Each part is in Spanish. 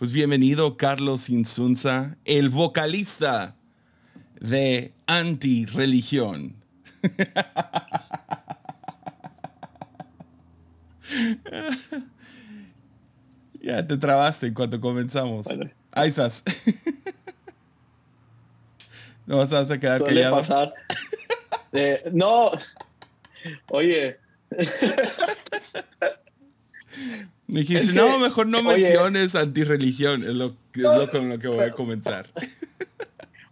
Pues bienvenido Carlos Insunza, el vocalista de Anti-Religión. ya te trabaste en cuanto comenzamos. Ahí estás. ¿No vas a quedar Suele callado? pasar. Eh, no. Oye. Dijiste, Es que, no, mejor no oye. menciones antirreligión. Es lo, es lo con lo que voy a comenzar.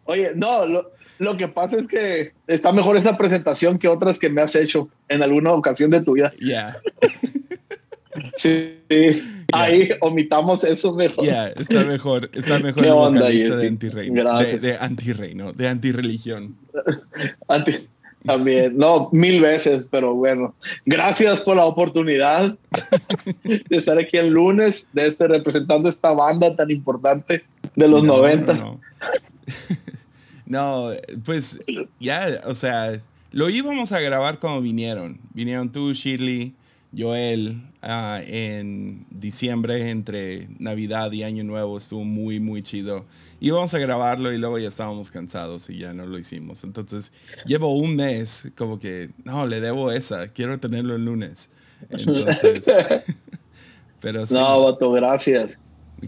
Oye, no, lo, lo que pasa es que está mejor esa presentación que otras que me has hecho en alguna ocasión de tu vida. Ya, Sí, ahí omitamos eso mejor. ya, está mejor. Está mejor ¿Qué el onda, vocalista de antirreino. De, de antirreino, de antirreligión. Anti- también, no, mil veces, pero bueno. Gracias por la oportunidad de estar aquí el lunes, de este representando esta banda tan importante de los No, 90. No, no. No, pues ya, o sea, lo íbamos a grabar cuando vinieron. Vinieron tú, Shirley, Joel, ah, en diciembre, entre Navidad y Año Nuevo. Estuvo muy, muy chido. Íbamos a grabarlo y luego ya estábamos cansados y ya no lo hicimos. Entonces, llevo un mes como que, no, le debo esa, quiero tenerlo el lunes. Entonces, pero sí. No, Vato, gracias.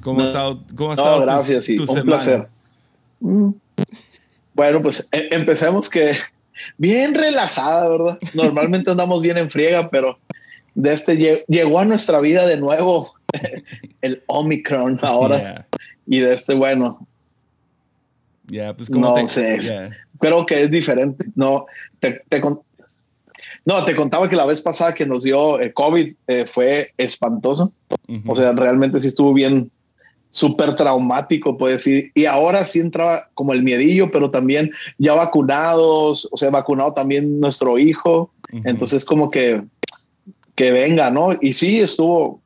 ¿Cómo ha estado, cómo ha No, estado tu- gracias, sí, tu un semana? placer. Mm. Bueno, pues e- empecemos que bien relajada, ¿verdad? Normalmente andamos bien en friega, pero de este lle- llegó a nuestra vida de nuevo el Omicron ahora Yeah. y de este, bueno, Ya, pues como No te, sé. creo que es diferente. No, te, no, te contaba que la vez pasada que nos dio eh, COVID eh, fue espantoso. O sea, realmente sí estuvo bien, súper traumático, puedo decir. Y ahora sí entraba como el miedillo, pero también ya vacunados, o sea, vacunado también nuestro hijo. Entonces, como que, que venga, ¿no? Y sí estuvo,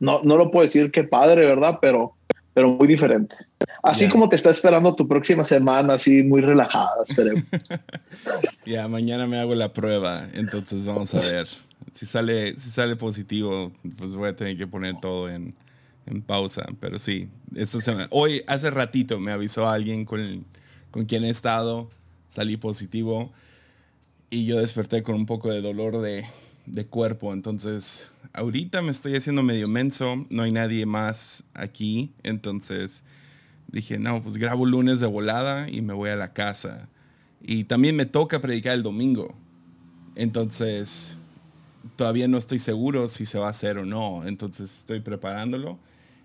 no, no lo puedo decir que padre, ¿verdad? Pero, pero muy diferente. Así como te está esperando tu próxima semana, así muy relajada, esperemos. Ya, mañana me hago la prueba, entonces vamos a ver. Si sale, si sale positivo, pues voy a tener que poner todo en, en pausa. Pero sí, esta semana. Hoy, hace ratito, me avisó alguien con, con quien he estado, salí positivo y yo desperté con un poco de dolor de, de cuerpo. Entonces, ahorita me estoy haciendo medio menso, no hay nadie más aquí, entonces dije, no, pues grabo lunes de volada y me voy a la casa. Y también me toca predicar el domingo. Entonces, todavía no estoy seguro si se va a hacer o no. Entonces, estoy preparándolo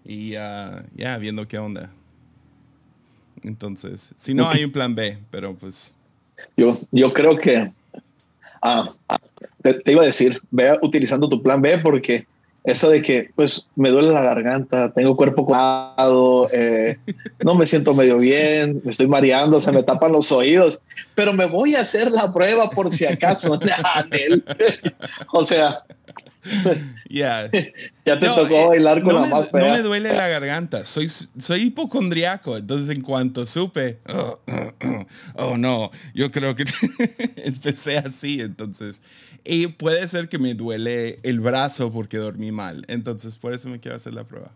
y ah, ya viendo qué onda. Entonces, si no, hay un plan B, pero pues, Yo, yo creo que ah, te, iba a decir, ve utilizando tu plan B porque eso de que pues me duele la garganta, tengo cuerpo cortado, eh, no me siento medio bien, me estoy mareando, se me tapan los oídos, pero me voy a hacer la prueba por si acaso. O sea, ya. ya te No, tocó eh, bailar con no la me, más no fea. me duele la garganta, soy, soy hipocondriaco, entonces en cuanto supe, oh, oh, no, yo creo que empecé así, entonces, y puede ser que me duele el brazo porque dormí mal, entonces por eso me quiero hacer la prueba.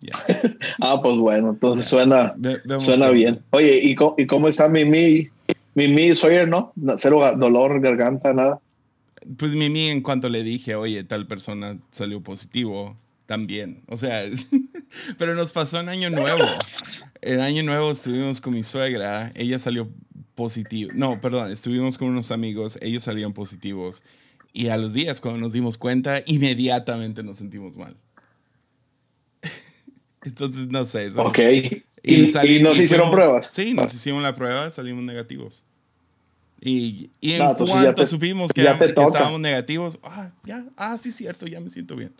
Ya. Ah, pues bueno, entonces suena, Ve- suena bien. Oye, ¿y cómo, y cómo está Mimi? Mimi Sawyer, ¿no? No, Cero dolor, garganta, nada. Pues Mimi, en cuanto le dije, oye, tal persona salió positivo, también. O sea, pero nos pasó en Año Nuevo. En Año Nuevo estuvimos con mi suegra, ella salió positivo. No, perdón, estuvimos con unos amigos, ellos salieron positivos. Y a los días, cuando nos dimos cuenta, inmediatamente nos sentimos mal. Entonces, no sé. eso- Ok. ¿Y, nos hicieron fuimos- pruebas? Sí, nos hicimos la prueba, salimos negativos. Y, y en ya cuanto te- supimos que, éramos- que estábamos negativos, ah, ya, ah, sí, cierto, ya me siento bien.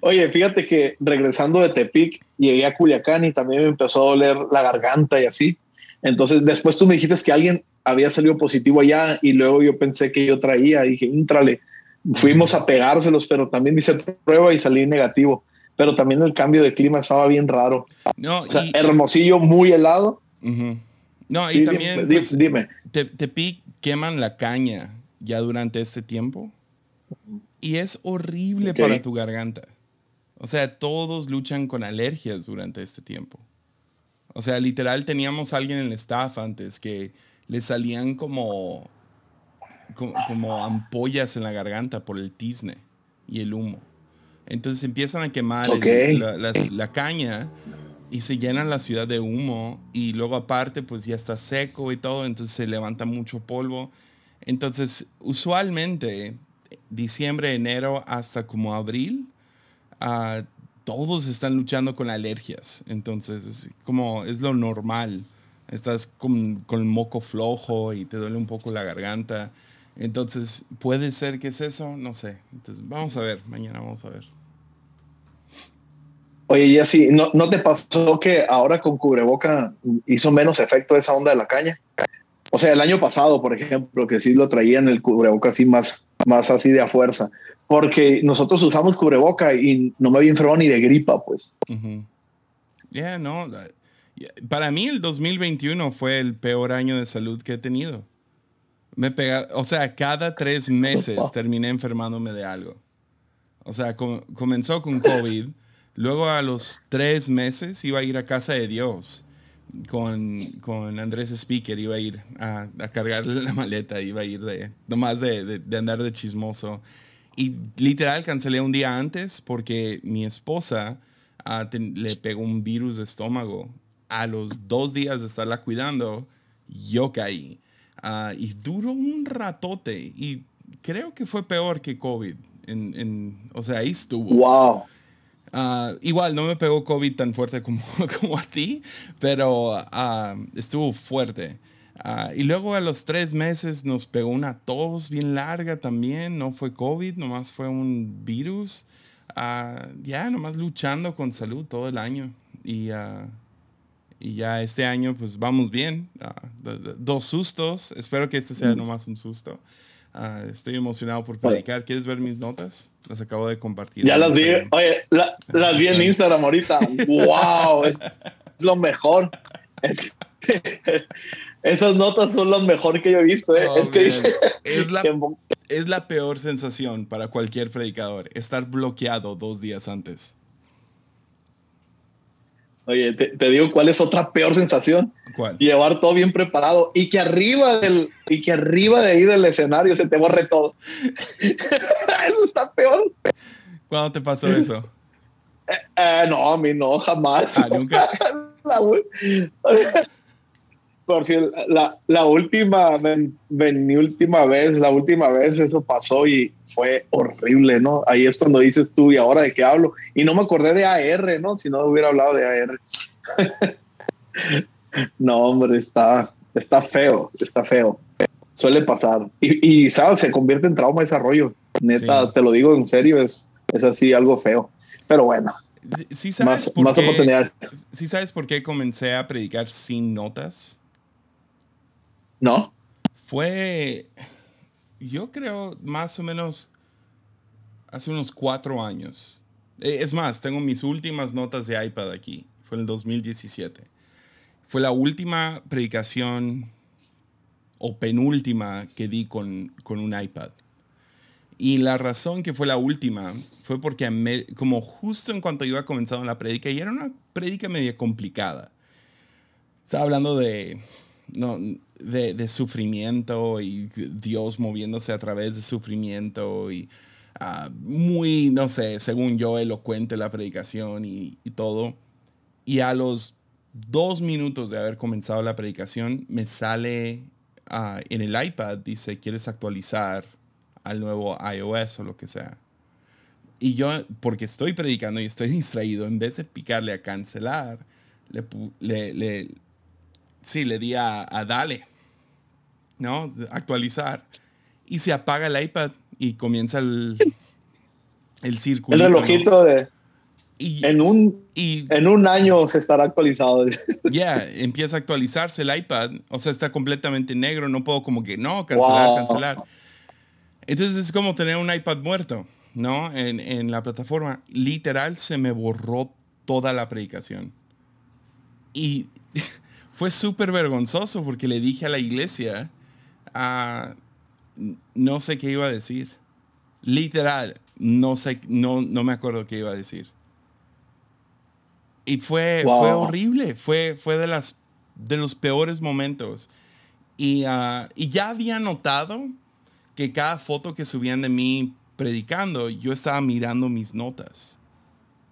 Oye, fíjate que regresando de Tepic, llegué a Culiacán y también me empezó a doler la garganta y así. Entonces, después tú me dijiste que alguien había salido positivo allá y luego yo pensé que yo traía y dije, intrale. Fuimos a pegárselos, pero también hice prueba y salí negativo. Pero también el cambio de clima estaba bien raro. No, O sea, y, Hermosillo muy helado. No, Sí, y también, dime, pues, dime. te, Tepic queman la caña ya durante este tiempo. Y es horrible para tu garganta. O sea, todos luchan con alergias durante este tiempo. O sea, literal teníamos a alguien en el staff antes que le salían como, como, ampollas en la garganta por el tizne y el humo. Entonces empiezan a quemar la, caña y se llenan la ciudad de humo y luego aparte pues ya está seco y todo, entonces se levanta mucho polvo. Entonces usualmente diciembre, enero hasta como abril, uh, todos están luchando con alergias. Entonces es como es lo normal. Estás con, con moco flojo y te duele un poco la garganta. Entonces, ¿puede ser que es eso? No sé. Entonces, vamos a ver. Mañana vamos a ver. Oye, y así, ¿no, ¿no te pasó que ahora con cubreboca hizo menos efecto esa onda de la caña? O sea, el año pasado, por ejemplo, que sí lo traían el cubreboca así más, más así de a fuerza, porque nosotros usamos cubreboca y no me había enfermado ni de gripa, pues. Ya, no. Para mí el 2021 fue el peor año de salud que he tenido. Me pega, o sea, cada tres meses terminé enfermándome de algo. O sea, comenzó con COVID. Luego a los tres meses iba a ir a casa de Dios con, con Andrés Speaker, iba a ir a, a cargarle la maleta, iba a ir de, nomás de, de, andar de chismoso. Y literal cancelé un día antes porque mi esposa ah, le pegó un virus de estómago. A los dos días de estarla cuidando, yo caí. Ah, y duró un ratote. Y creo que fue peor que COVID. En, en, o sea, ahí estuvo. ¡Wow! Ah, igual no me pegó COVID tan fuerte como, como a ti, pero ah, estuvo fuerte. Ah, y luego a los tres meses nos pegó una tos bien larga también. No fue COVID, nomás fue un virus. ya, nomás luchando con salud todo el año. Y, y ya este año, pues vamos bien. dos sustos. Espero que este sea mm. nomás un susto. Ah, estoy emocionado por predicar. ¿Quieres ver mis notas? Las acabo de compartir. Ya las vi. Oye, las vi en Instagram ahorita. ¡Wow! Es, lo mejor. esas notas son las mejor que yo he visto. ¿eh? Oh, es que dice. Es la, es la peor sensación para cualquier predicador. Estar bloqueado dos días antes. Oye, te, digo cuál es otra peor sensación. ¿Cuál? Llevar todo bien preparado y que arriba del y que arriba de ahí del escenario se te borre todo. eso está peor. ¿Cuándo te pasó eso? Eh, eh, no, a mí no, jamás. Ah, nunca. por si la, la última, mi última vez, la última vez eso pasó y fue horrible, ¿no? Ahí es cuando dices tú, ¿y ahora de qué hablo? Y no me acordé de AR, ¿no? Si no hubiera hablado de AR. no, hombre, está, está feo, está feo. Suele pasar. Y, y, ¿sabes? Se convierte en trauma de desarrollo. Neta, te lo digo en serio, es, es así algo feo. Pero bueno. ¿Sí sabes, por qué, ¿Sí sabes por qué comencé a predicar sin notas? No. Fue, yo creo, más o menos hace unos cuatro años. Eh, es más, tengo mis últimas notas de iPad aquí. Fue en el 2017. Fue la última predicación o penúltima que di con, con un iPad. Y la razón que fue la última fue porque como justo en cuanto iba comenzando la predica, y era una predica media complicada. Estaba hablando de no, de, sufrimiento y Dios moviéndose a través de sufrimiento y ah, muy, no sé, según yo, elocuente la predicación y, todo. Y a los dos minutos de haber comenzado la predicación, me sale ah, en el iPad, dice, ¿quieres actualizar al nuevo iOS o lo que sea? Y yo, porque estoy predicando y estoy distraído, en vez de picarle a cancelar, le, le sí, le di a, Dale, ¿no? Actualizar. Y se apaga el iPad y comienza el, el círculo. El relojito de... en, un, y, en un año se estará actualizado. Ya, empieza a actualizarse el iPad. O sea, está completamente negro. No puedo como que, no, cancelar, cancelar. Entonces es como tener un iPad muerto, ¿no? En, en la plataforma. Literal se me borró toda la predicación. Y fue súper vergonzoso porque le dije a la iglesia, ah, no sé qué iba a decir. Literal, no sé, no, no me acuerdo qué iba a decir. Y fue, fue horrible, fue, fue de, las, de los peores momentos. Y, ah, y ya había notado que cada foto que subían de mí predicando, yo estaba mirando mis notas.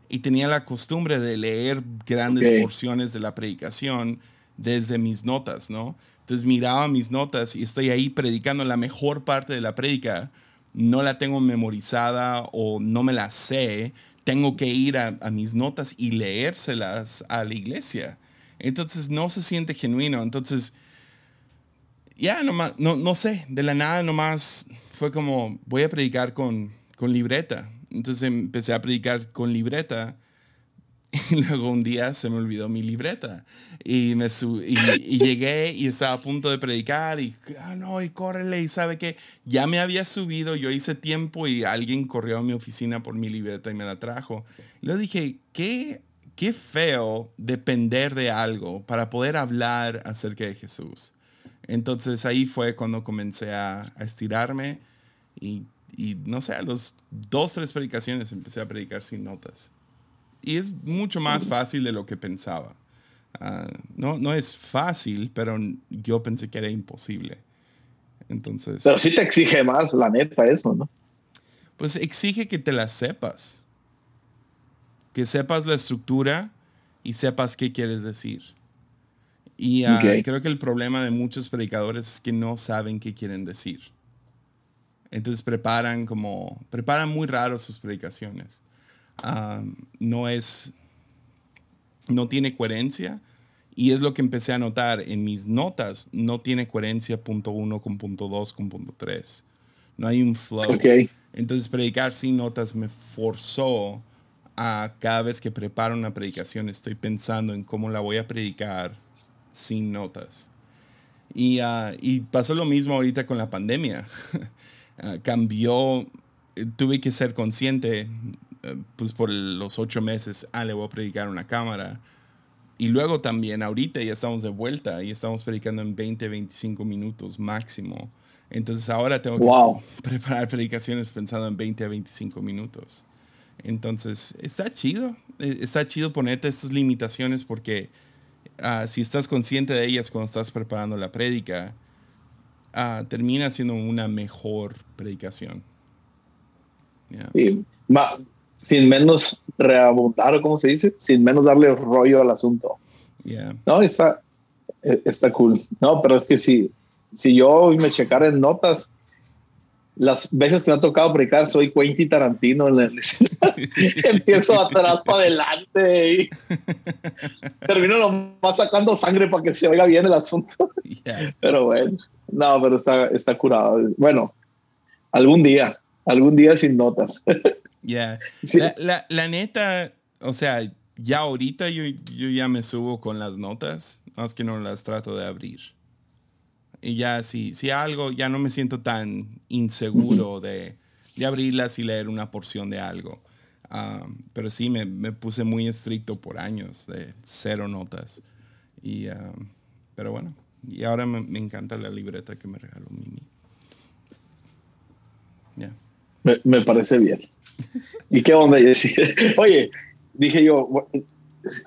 Y tenía la costumbre de leer grandes porciones de la predicación desde mis notas, ¿no? Entonces miraba mis notas y estoy ahí predicando la mejor parte de la prédica. No la tengo memorizada o no me la sé. Tengo que ir a, mis notas y leérselas a la iglesia. Entonces no se siente genuino. Entonces, ya, no, no sé, de la nada nomás fue como, voy a predicar con, con libreta. Entonces empecé a predicar con libreta y luego un día se me olvidó mi libreta y, me y, llegué y estaba a punto de predicar y, ah, no, y córrele y sabe que ya me había subido, yo hice tiempo y alguien corrió a mi oficina por mi libreta y me la trajo. Y luego dije, qué, qué feo depender de algo para poder hablar acerca de Jesús. Entonces ahí fue cuando comencé a, a estirarme y, y no sé, a los dos, tres predicaciones empecé a predicar sin notas y es mucho más fácil de lo que pensaba. Ah, no, no es fácil, pero yo pensé que era imposible. Entonces. Pero sí te exige más, la neta, eso, ¿no? Pues exige que te la sepas. Que sepas la estructura y sepas qué quieres decir. Y ah, creo que el problema de muchos predicadores es que no saben qué quieren decir. Entonces preparan como, preparan muy raro sus predicaciones. Ah, no es, no tiene coherencia. Y es lo que empecé a notar en mis notas. No tiene coherencia punto uno con punto dos con punto tres. No hay un flow. Entonces predicar sin notas me forzó a cada vez que preparo una predicación estoy pensando en cómo la voy a predicar sin notas. Y, ah, y pasó lo mismo ahorita con la pandemia. Ah, cambió, tuve que ser consciente eh, pues por los ocho meses, ah, le voy a predicar una cámara. Y luego también, ahorita ya estamos de vuelta y estamos predicando en 20, 25 minutos máximo. Entonces ahora tengo que preparar predicaciones pensando en 20 a 25 minutos. Entonces está chido, eh, está chido ponerte estas limitaciones porque ah, si estás consciente de ellas cuando estás preparando la prédica, uh, termina siendo una mejor predicación. Sí sin menos reabundar, ¿cómo se dice? Sin menos darle rollo al asunto. No, está, e, está cool. No, pero es que si, si yo me checara en notas, las veces que me ha tocado predicar, soy Quentin Tarantino. En el, empiezo atrás para adelante y termino nomás sacando sangre para que se oiga bien el asunto. Pero bueno, no, pero está, está curado. Bueno, algún día, algún día sin notas. Ya. La, la, neta, o sea, ya ahorita yo, yo, ya me subo con las notas, más que no las trato de abrir. Y ya si, si algo, ya no me siento tan inseguro de, de abrirlas y leer una porción de algo. Ah, pero sí, me, me, puse muy estricto por años de cero notas. Y, ah, pero bueno, y ahora me, me, encanta la libreta que me regaló Mimi. Me, me parece bien. ¿Y qué onda? Oye, dije yo,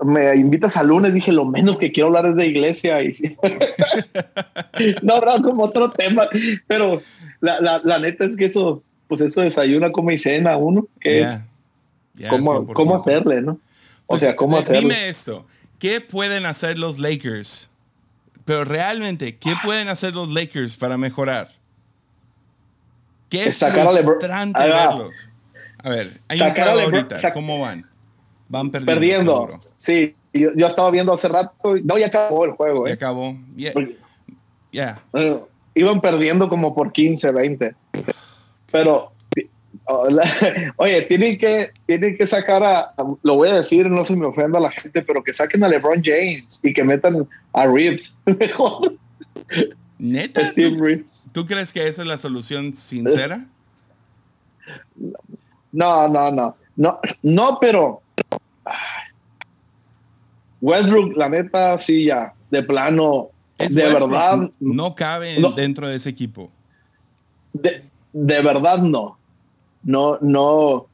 me invitas a lunes, dije, lo menos que quiero hablar es de iglesia. Y no habrá como otro tema, pero la, la, la, neta es que eso, pues eso desayuna como y cena uno, que es cómo, cómo, hacerle, ¿no? O pues, sea, cómo hacerle. Dime esto, ¿qué pueden hacer los Lakers? Pero realmente, ¿qué pueden hacer los Lakers para mejorar? ¿Qué es frustrante verlos? A ver, hay un ahorita. ¿Cómo van? Van perdiendo. Perdiendo. Sí, yo, estaba viendo hace rato. No, ya acabó el juego. Ya eh. acabó. Ya. Eh, iban perdiendo como por 15, 20. Pero, oye, tienen que, tienen que sacar a, lo voy a decir, no se me ofenda a la gente, pero que saquen a LeBron James y que metan a Reeves mejor. ¿Neta? Steve Reeves. ¿Tú crees que esa es la solución sincera? No, no, no. No, no, pero. Westbrook, la neta, sí, ya. De plano. de verdad. No cabe dentro de ese equipo. De, de verdad, no. no, no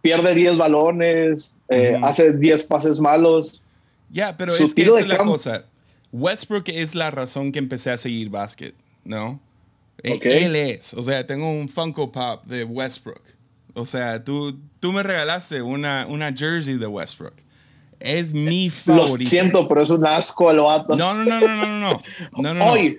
pierde 10 balones, eh, hace 10 pases malos. Ya, pero es que esa es la cosa. Westbrook es la razón que empecé a seguir básquet, ¿no? E, él es. O sea, tengo un Funko Pop de Westbrook. O sea, tú, tú me regalaste una, una jersey de Westbrook. Es mi favorito. Lo siento, pero es un asco el vato. No, no, no, no, no, no. no, no, Hoy,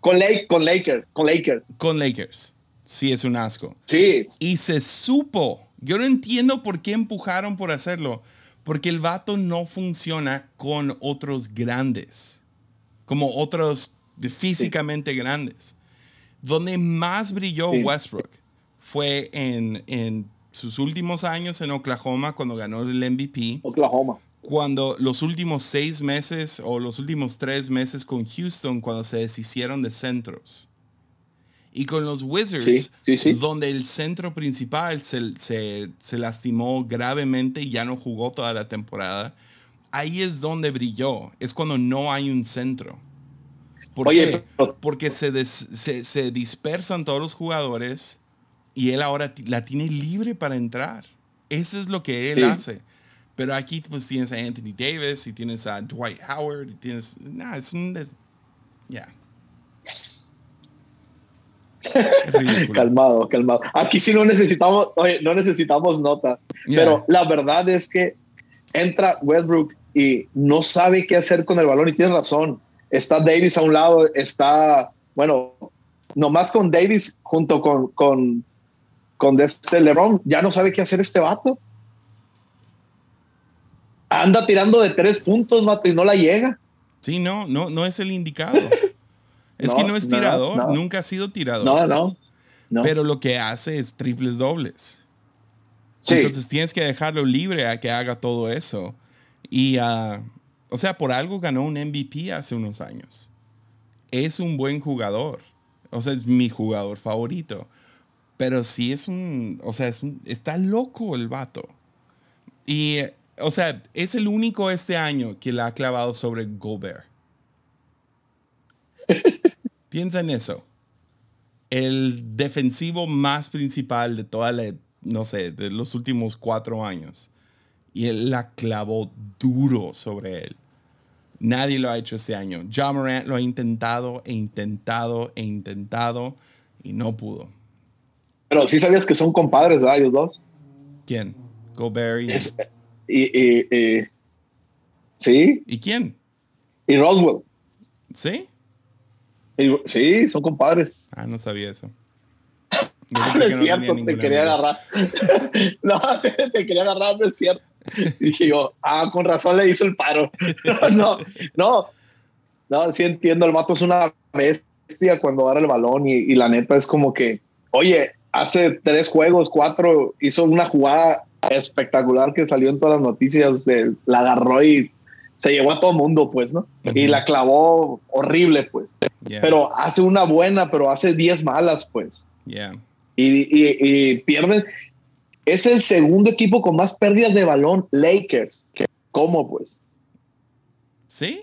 con, con Lakers, con Lakers. Con Lakers. Sí, es un asco. Sí. Y se supo. Yo no entiendo por qué empujaron por hacerlo. Porque el vato no funciona con otros grandes. Como otros físicamente grandes. Donde más brilló Westbrook fue en, en sus últimos años en Oklahoma cuando ganó el MVP. Oklahoma. Cuando los últimos seis meses o los últimos tres meses con Houston cuando se deshicieron de centros. Y con los Wizards, donde el centro principal se, se, se, lastimó gravemente y ya no jugó toda la temporada, ahí es donde brilló. Es cuando no hay un centro. ¿Por qué? Porque se, se, se dispersan todos los jugadores y él ahora la tiene libre para entrar. Eso es lo que él hace. Pero aquí pues tienes a Anthony Davis y tienes a Dwight Howard y tienes... No, es un... Ya. Calmado, calmado. Aquí sí no necesitamos, oye, no necesitamos notas. Pero la verdad es que entra Westbrook y no sabe qué hacer con el balón y tiene razón. Está Davis a un lado, está, bueno, nomás con Davis junto con, con con este LeBron, ya no sabe qué hacer este vato. Anda tirando de tres puntos, vato, y no la llega. Sí, no, no, no es el indicado. Es que no es tirador, nunca ha sido tirador. No, no, Pero lo que hace es triples dobles. Entonces tienes que dejarlo libre a que haga todo eso. Y, uh, o sea, por algo ganó un MVP hace unos años. Es un buen jugador. O sea, es mi jugador favorito. Pero sí es un, o sea, es un, está loco el vato. Y, o sea, es el único este año que la ha clavado sobre Gobert. Piensa en eso. El defensivo más principal de toda la, no sé, de los últimos cuatro años. Y él la clavó duro sobre él. Nadie lo ha hecho este año. John Morant lo ha intentado e intentado e intentado y no pudo. Pero sí sabías que son compadres, ¿verdad? Ellos dos. ¿Quién? Gobert y... y, sí. ¿Y quién? Y Roswell. ¿Sí? Sí, son compadres. Ah, no sabía eso. no es cierto, te quería agarrar. no, te, quería agarrar, no es cierto. Dije yo, ah, con razón le hizo el paro. no, no, no, sí entiendo, el vato es una bestia cuando agarra el balón y, y la neta es como que, oye, hace tres juegos, cuatro, hizo una jugada espectacular que salió en todas las noticias, de, la agarró y se llevó a todo mundo, pues, ¿no? Y la clavó horrible, pues. Pero hace una buena, pero hace diez malas, pues. Yeah. Y, pierden. Es el segundo equipo con más pérdidas de balón, Lakers. ¿Cómo, pues? Sí.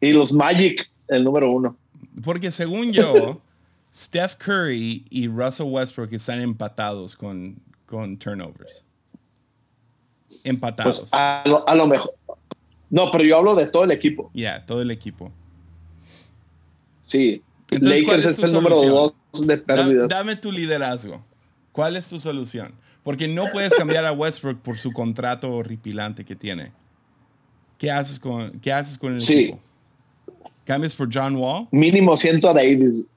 Y los Magic, el número uno. Porque según yo, Steph Curry y Russell Westbrook están empatados con, con turnovers. Empatados. Pues a, lo, mejor. No, pero yo hablo de todo el equipo. Ya, todo el equipo. Sí. Lakers es, el número dos de pérdidas. Dame, tu liderazgo. ¿Cuál es tu solución? Porque no puedes cambiar a Westbrook por su contrato horripilante que tiene. ¿Qué haces con, qué haces con el equipo? ¿Cambias por John Wall? Mínimo siento a Davis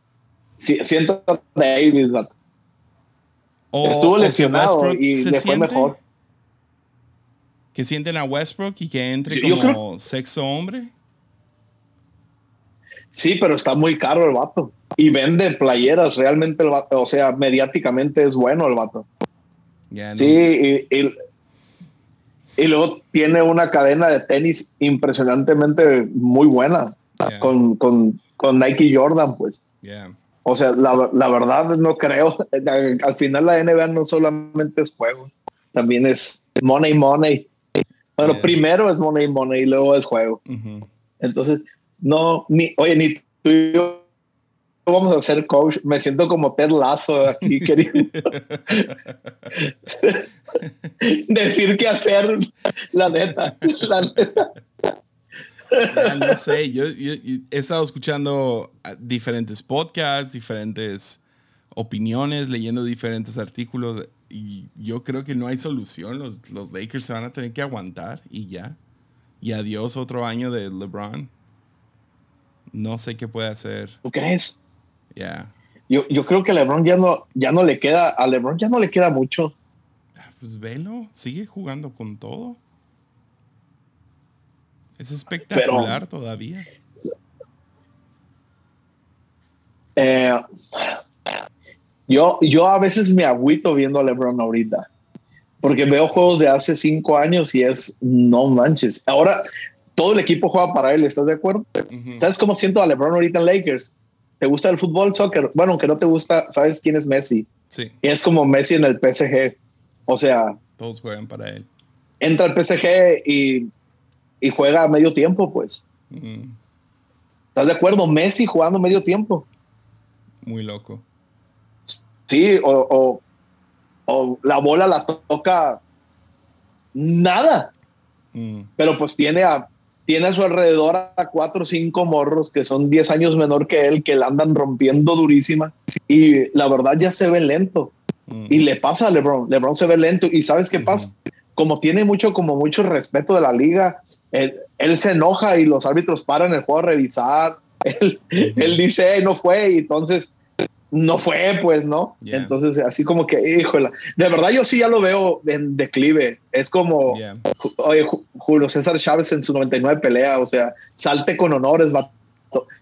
siento Davis, Estuvo lesionado y le fue mejor. Que sienten a Westbrook y que entre como sexo hombre. Sí, pero está muy caro el vato. Y vende playeras, realmente el vato, o sea, mediáticamente es bueno el vato. Sí, y, y, luego tiene una cadena de tenis impresionantemente muy buena con, con, con, Nike Jordan, pues. O sea, la, la, verdad no creo. Al final la NBA no solamente es juego, también es money, money. Bueno, primero es money, money y luego es juego. Entonces, no, ni, oye, ni tú y yo vamos a ser coach. Me siento como Ted Lasso aquí queriendo decir qué hacer. La neta, la neta. no sé, yo, he estado escuchando diferentes podcasts, diferentes opiniones, leyendo diferentes artículos y yo creo que no hay solución. Los, los Lakers se van a tener que aguantar y ya. Y adiós otro año de LeBron. No sé qué puede hacer. ¿Tú crees? Ya. Yo, yo, creo que LeBron ya no, ya no le queda, a LeBron ya no le queda mucho. Ah, pues velo, sigue jugando con todo. Es espectacular todavía. Eh, yo, yo a veces me agüito viendo a LeBron ahorita. Porque veo juegos de hace cinco años y es no manches. Ahora todo el equipo juega para él, ¿estás de acuerdo? ¿Sabes cómo siento a LeBron ahorita en Lakers? ¿Te gusta el fútbol, soccer? Bueno, aunque no te gusta, ¿sabes quién es Messi? Sí. Y es como Messi en el PSG. O sea, todos juegan para él. Entra al PSG y, y juega a medio tiempo, pues. ¿Estás de acuerdo? Messi jugando medio tiempo. Muy loco. Sí, o, o, la bola la toca nada. Mm. Pero pues tiene a, tiene a su alrededor a cuatro o cinco morros que son 10 años menor que él, que la andan rompiendo durísima. Y la verdad ya se ve lento. Mm. Y le pasa a LeBron. LeBron se ve lento. ¿Y sabes qué pasa? Como tiene mucho, como mucho respeto de la liga, él, se enoja y los árbitros paran el juego a revisar. Él, él dice, no fue. Y entonces no fue, pues, ¿no? Entonces, así como que, híjole, de verdad yo sí ya lo veo en declive. Es como, oye, Julio César Chávez en su 99 pelea, o sea, salte con honores, vato.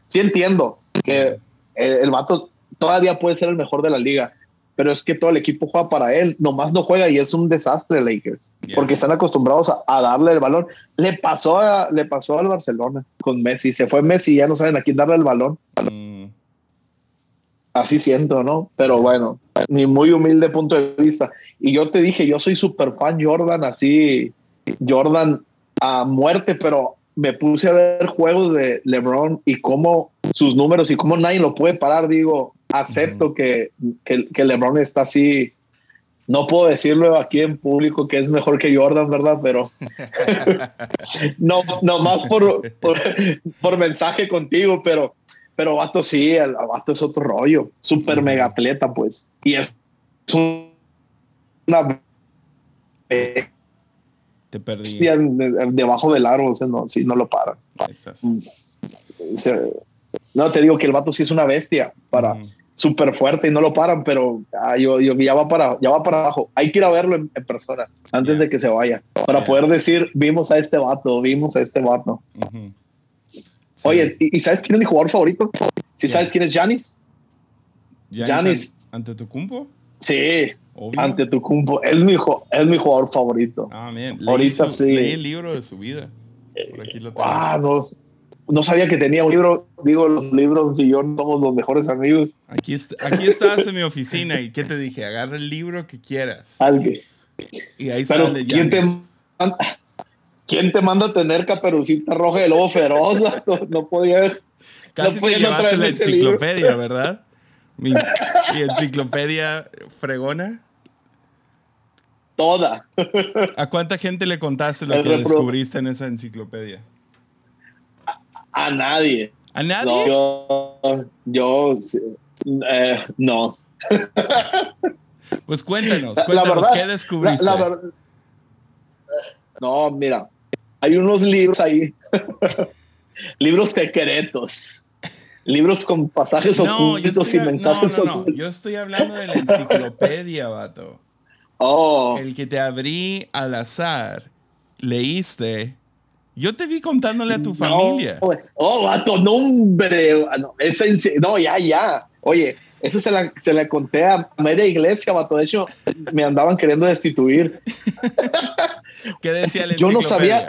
Sí entiendo que el, vato todavía puede ser el mejor de la liga, pero es que todo el equipo juega para él, nomás no juega y es un desastre Lakers, porque están acostumbrados a, darle el balón. Le pasó, a, le pasó al Barcelona con Messi, se fue Messi y ya no saben a quién darle el balón. Mm así siento, ¿no? Pero bueno, mi muy humilde punto de vista. Y yo te dije, yo soy súper fan Jordan, así, Jordan a muerte, pero me puse a ver juegos de LeBron y cómo sus números y cómo nadie lo puede parar. Digo, acepto que, que, LeBron está así. No puedo decirlo aquí en público que es mejor que Jordan, ¿verdad? Pero no, no más por, por, por mensaje contigo, pero pero Vato sí, el Vato es otro rollo. Súper mega atleta, pues. Y es una. Te perdí. Debajo del árbol, o sea, no, si no lo paran. Mm. No, te digo que el vato sí es una bestia para súper fuerte y no lo paran, pero ah, yo, yo, ya, va para, ya va para abajo. Hay que ir a verlo en, persona antes de que se vaya para poder decir, vimos a este vato, vimos a este vato. Oye, ¿y, sabes quién es mi jugador favorito? ¿Sí sabes quién es Janis? Janis. ¿Ante tu cumpo? Sí, ante tu cumpo. Es mi, es mi jugador favorito. Ah, bien. Ahorita sí. Leí el libro de su vida. Por aquí lo tengo. Ah, no. No sabía que tenía un libro. Digo, los libros y yo somos los mejores amigos. Aquí, aquí estás en mi oficina y ¿qué te dije? Agarra el libro que quieras. Alguien. Y ahí Pero, sale ¿quién te, ¿Quién te manda a tener caperucita roja de lobo feroz? No, podía. Casi no podía te llevaste la enciclopedia, ¿verdad? Mi, enciclopedia fregona. Toda. ¿A cuánta gente le contaste lo que descubriste en esa enciclopedia? A, nadie. ¿A nadie? yo, yo eh, no. Pues cuéntanos, cuéntanos, ¿qué descubriste? no, mira, hay unos libros ahí, libros secretos, libros con pasajes ocultos y mensajes no, no, no, Yo estoy hablando de la enciclopedia, vato. Oh. El que te abrí al azar, leíste. Yo te vi contándole a tu familia. Oh, vato, no, hombre. Ah, no, no, ya, ya. Oye, eso se la, se la conté a media iglesia, vato. De hecho, me andaban queriendo destituir. ¿Qué decía el Yo no sabía,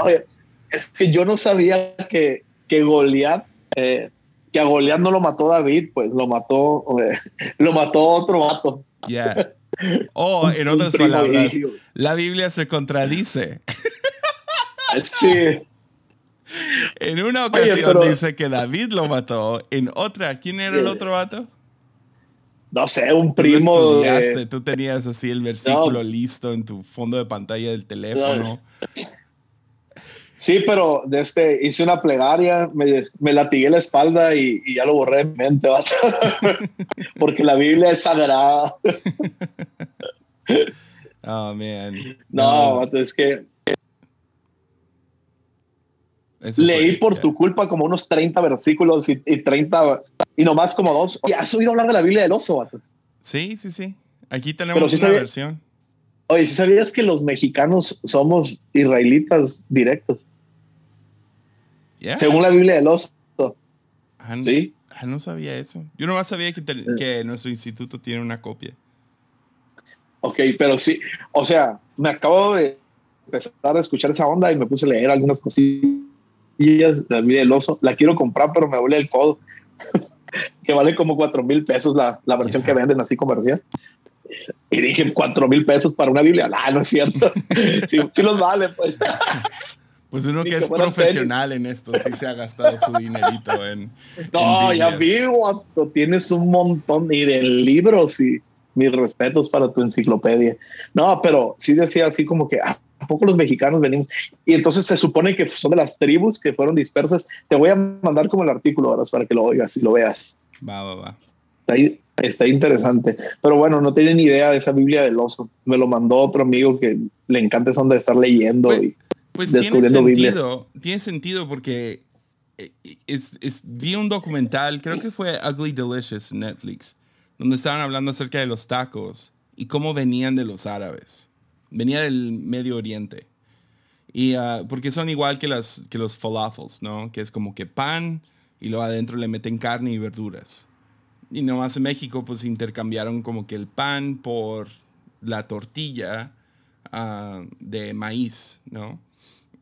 es que yo no sabía que, que Goliat, eh, que a Goliat no lo mató David, pues lo mató, eh, lo mató otro vato. Ya. O, en otras palabras, la Biblia se contradice. Sí. En una ocasión dice que David lo mató. En otra, ¿quién era el otro vato? No sé, un primo. Tú tenías así el versículo listo en tu fondo de pantalla del teléfono. Sí, pero de este, hice una plegaria, me, me latigué la espalda y, ya lo borré en mente, porque la Biblia es sagrada. oh, man. No, es que leí por tu culpa como unos 30 versículos y, 30 y nomás como dos. ¿Has oído hablar de la Biblia del oso, Sí, sí, sí. Aquí tenemos una versión. Oye, ¿sí sabías que los mexicanos somos israelitas directos? Según la Biblia del oso. Ah, sí. Ah, no sabía eso. Yo nomás sabía que, que nuestro instituto tiene una copia. Ok, pero sí, o sea, me acabo de empezar a escuchar esa onda y me puse a leer algunas cosillas de la Biblia del oso. La quiero comprar, pero me duele el codo. que vale como cuatro mil pesos la, la versión que venden así comercial. Y dije, cuatro mil pesos para una Biblia. Ah, no es cierto. sí, sí los vale, pues. Pues uno que, es profesional en esto, sí se ha gastado su dinerito en. No, ya vi, tienes un montón y de libros y mis respetos para tu enciclopedia. No, pero sí decía así como que, ah, ¿a poco los mexicanos venimos? Y entonces se supone que son de las tribus que fueron dispersas. Te voy a mandar como el artículo ahora para que lo oigas y lo veas. Va, va, va. Está, está interesante. Pero bueno, no tienen ni idea de esa Biblia del oso. Me lo mandó otro amigo que le encanta eso de estar leyendo. y pues tiene sentido, tiene sentido porque eh, es, es, vi un documental, creo que fue Ugly Delicious en Netflix, donde estaban hablando acerca de los tacos y cómo venían de los árabes. Venía del Medio Oriente. Y ah, porque son igual que, las, que los falafels, ¿no? Que es como que pan y luego adentro le meten carne y verduras. Y nomás en México pues intercambiaron como que el pan por la tortilla ah, de maíz, ¿no?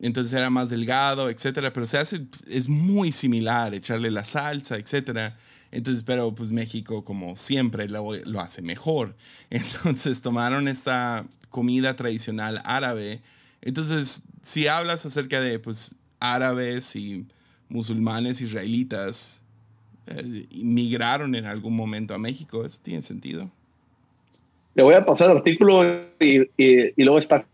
entonces era más delgado, etcétera, pero se hace, es muy similar, echarle la salsa, etcétera. Entonces, pero pues México, como siempre, lo, lo, hace mejor. Entonces tomaron esta comida tradicional árabe. Entonces, si hablas acerca de pues árabes y musulmanes israelitas, eh, migraron en algún momento a México, eso tiene sentido. Te voy a pasar el artículo y, y, y luego está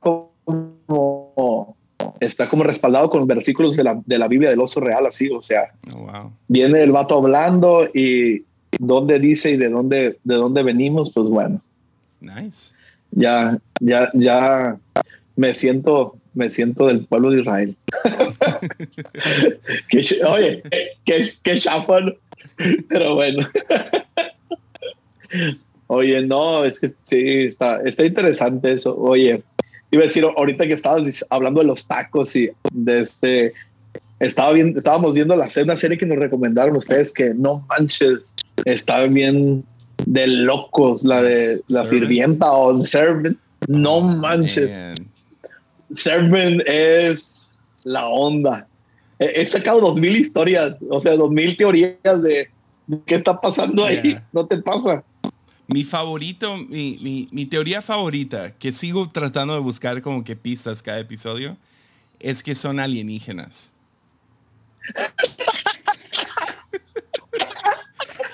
como está como respaldado con versículos de la, de la Biblia del oso real, así, o sea, oh, viene el vato hablando y dónde dice y de dónde, de dónde venimos, pues bueno. Nice. Ya, ya, ya me siento, me siento del pueblo de Israel. oye, qué, qué chafón, pero bueno. Oye, no, es que sí, está, está interesante eso. Oye, iba a decir, ahorita que estabas hablando de los tacos y de este, estaba bien, estábamos viendo la una serie que nos recomendaron ustedes que no manches, está bien de locos, la de la sirvienta o servant, no oh, manches. Servant es la onda. He, sacado dos mil historias, o sea, dos mil teorías de qué está pasando ahí. ¿No te pasa? Mi favorito, mi, mi, teoría favorita, que sigo tratando de buscar como que pistas cada episodio, es que son alienígenas.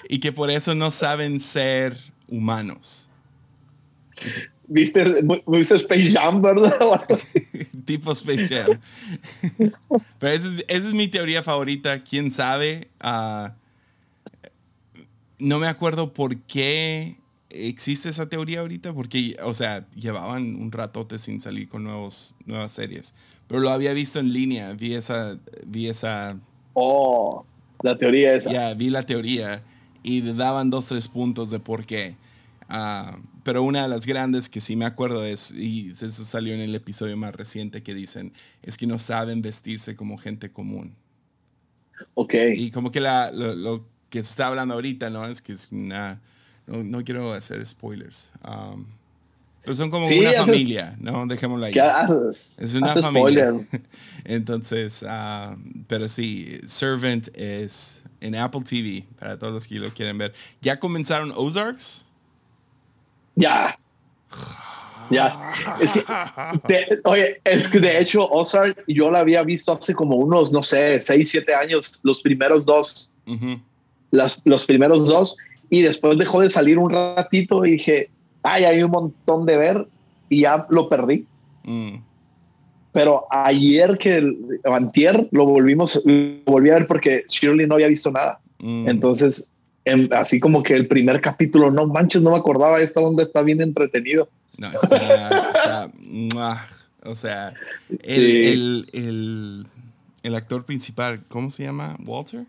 Y que por eso no saben ser humanos. ¿Viste, ¿Viste Space Jam, verdad? tipo Space Jam. Pero esa es, esa es, mi teoría favorita. ¿Quién sabe? Uh, no me acuerdo por qué existe esa teoría ahorita, porque, o sea, llevaban un ratote sin salir con nuevos, nuevas series. Pero lo había visto en línea, vi esa... Vi esa oh, la teoría esa. Ya, vi la teoría y daban dos, tres puntos de por qué. Ah, pero una de las grandes que sí me acuerdo es, y eso salió en el episodio más reciente, que dicen, es que no saben vestirse como gente común. Ok. Y como que la, lo, que se está hablando ahorita, ¿no? Es que es una... No, quiero hacer spoilers. Um, pero son como una familia, ¿no? Dejémoslo ahí. es una familia. Entonces, uh, pero sí, Servant es en Apple TV, para todos los que lo quieren ver. ¿Ya comenzaron Ozarks? Ya. Ya. oye, es que de hecho, Ozark yo la había visto hace como unos, no sé, seis, siete años, los primeros dos. las, los primeros dos. Y después dejó de salir un ratito y dije, ay, hay un montón de ver y ya lo perdí. Mm. Pero ayer que, antier, lo volvimos, lo volví a ver porque Shirley no había visto nada. Mm. Entonces, así como que el primer capítulo, no manches, no me acordaba, esta onda está bien entretenido. No, está, o sea, el, el, el, actor principal, ¿cómo se llama? ¿Walter?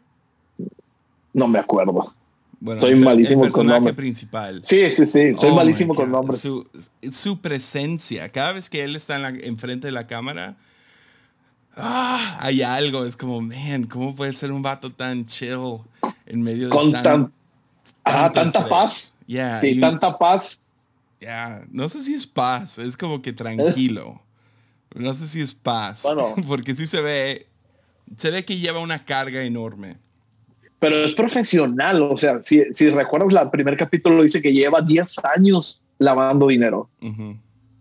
No me acuerdo. Bueno, soy malísimo el con nombres. principal. Sí, sí, sí. Soy oh malísimo con nombres. Su, su, presencia, cada vez que él está en la, enfrente de la cámara, ah, hay algo. Es como, man, ¿cómo puede ser un vato tan chill en medio de con tan, ah, tanta paz? sí, tanta paz. Ya, no sé si es paz, es como que tranquilo. No sé si es paz. Bueno, porque sí se ve, se ve que lleva una carga enorme pero es profesional. O sea, si, si recuerdas, el primer capítulo dice que lleva 10 años lavando dinero.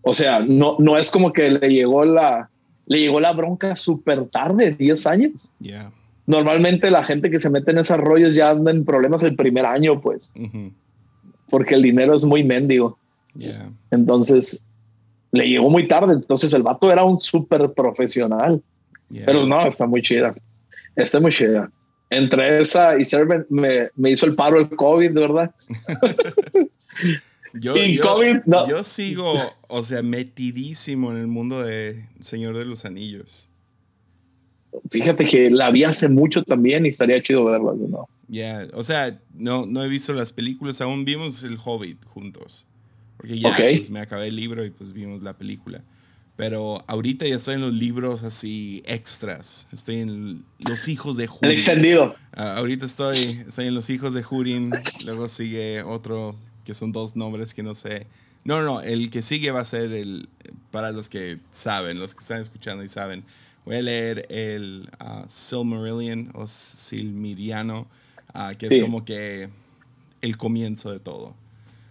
O sea, no, no es como que le llegó la, le llegó la bronca súper tarde, 10 años. Normalmente la gente que se mete en esos rollos ya anda en problemas el primer año, pues. Porque el dinero es muy mendigo. Entonces, le llegó muy tarde. Entonces, el vato era un súper profesional. Pero no, está muy chida. Está muy chida entre esa y Servant me, me hizo el paro el COVID, ¿verdad? yo, yo, yo sigo, o sea, metidísimo en el mundo de Señor de los Anillos. Fíjate que la vi hace mucho también y estaría chido verla, ¿no? Ya, o sea, no, no he visto las películas, aún vimos el Hobbit juntos. Porque ya pues, me acabé el libro y pues vimos la película. Pero ahorita ya estoy en los libros así extras. Estoy en Los Hijos de Hurin. El extendido. Ah, ahorita estoy, estoy en Los Hijos de Hurin. Luego sigue otro que son dos nombres que no sé. No, no, el que sigue va a ser el, para los que saben, los que están escuchando y saben. Voy a leer el uh, Silmarillion o Silmiriano, uh, que es como que el comienzo de todo.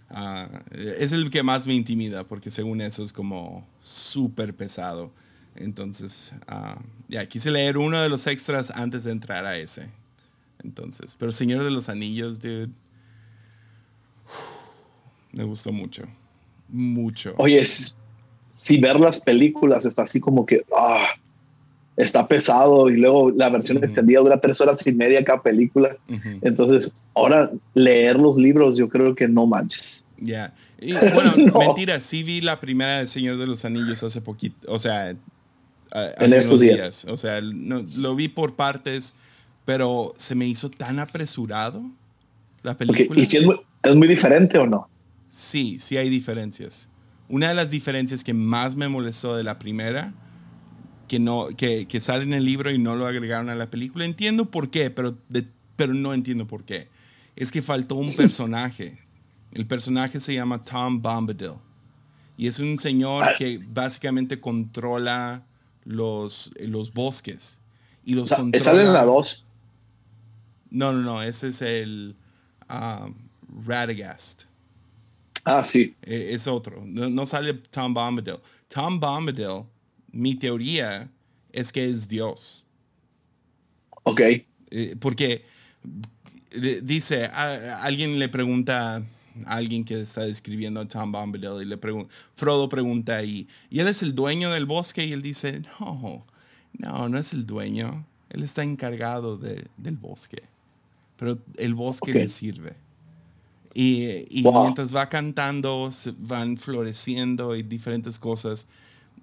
Ah, es el que más me intimida porque según eso es como súper pesado. Entonces, uh, ya quise leer uno de los extras antes de entrar a ese. Entonces, pero Señor de los Anillos, dude, me gustó mucho. Mucho. Oye, si ver las películas está así como que, ah, está pesado y luego la versión extendida dura tres horas y media cada película. Entonces, ahora leer los libros, yo creo que no manches. Ya. Y bueno, mentira, sí vi la primera de Señor de los Anillos hace poquito, o sea, hace en estos días. O sea, no, lo vi por partes, pero se me hizo tan apresurado la película. ¿Y si es muy, es muy diferente o no? Sí, sí hay diferencias. Una de las diferencias que más me molestó de la primera que, no, que, que, sale en el libro y no lo agregaron a la película. Entiendo por qué, pero, pero no entiendo por qué. Es que faltó un personaje. El personaje se llama Tom Bombadil. Y es un señor ah. que básicamente controla los, los bosques. Y los controla. ¿Sale en la 2? No, no, no. Ese es el um, Radagast. Ah, sí. E, es otro. No, no, sale Tom Bombadil. Tom Bombadil mi teoría es que es Dios. Ok. Eh, porque dice, alguien le pregunta a alguien que está describiendo a Tom Bombadil y le pregunta, Frodo pregunta ahí, ¿y él es el dueño del bosque? Y él dice, no, no, no es el dueño, él está encargado del bosque, pero el bosque le sirve. Y, mientras va cantando, van floreciendo y diferentes cosas.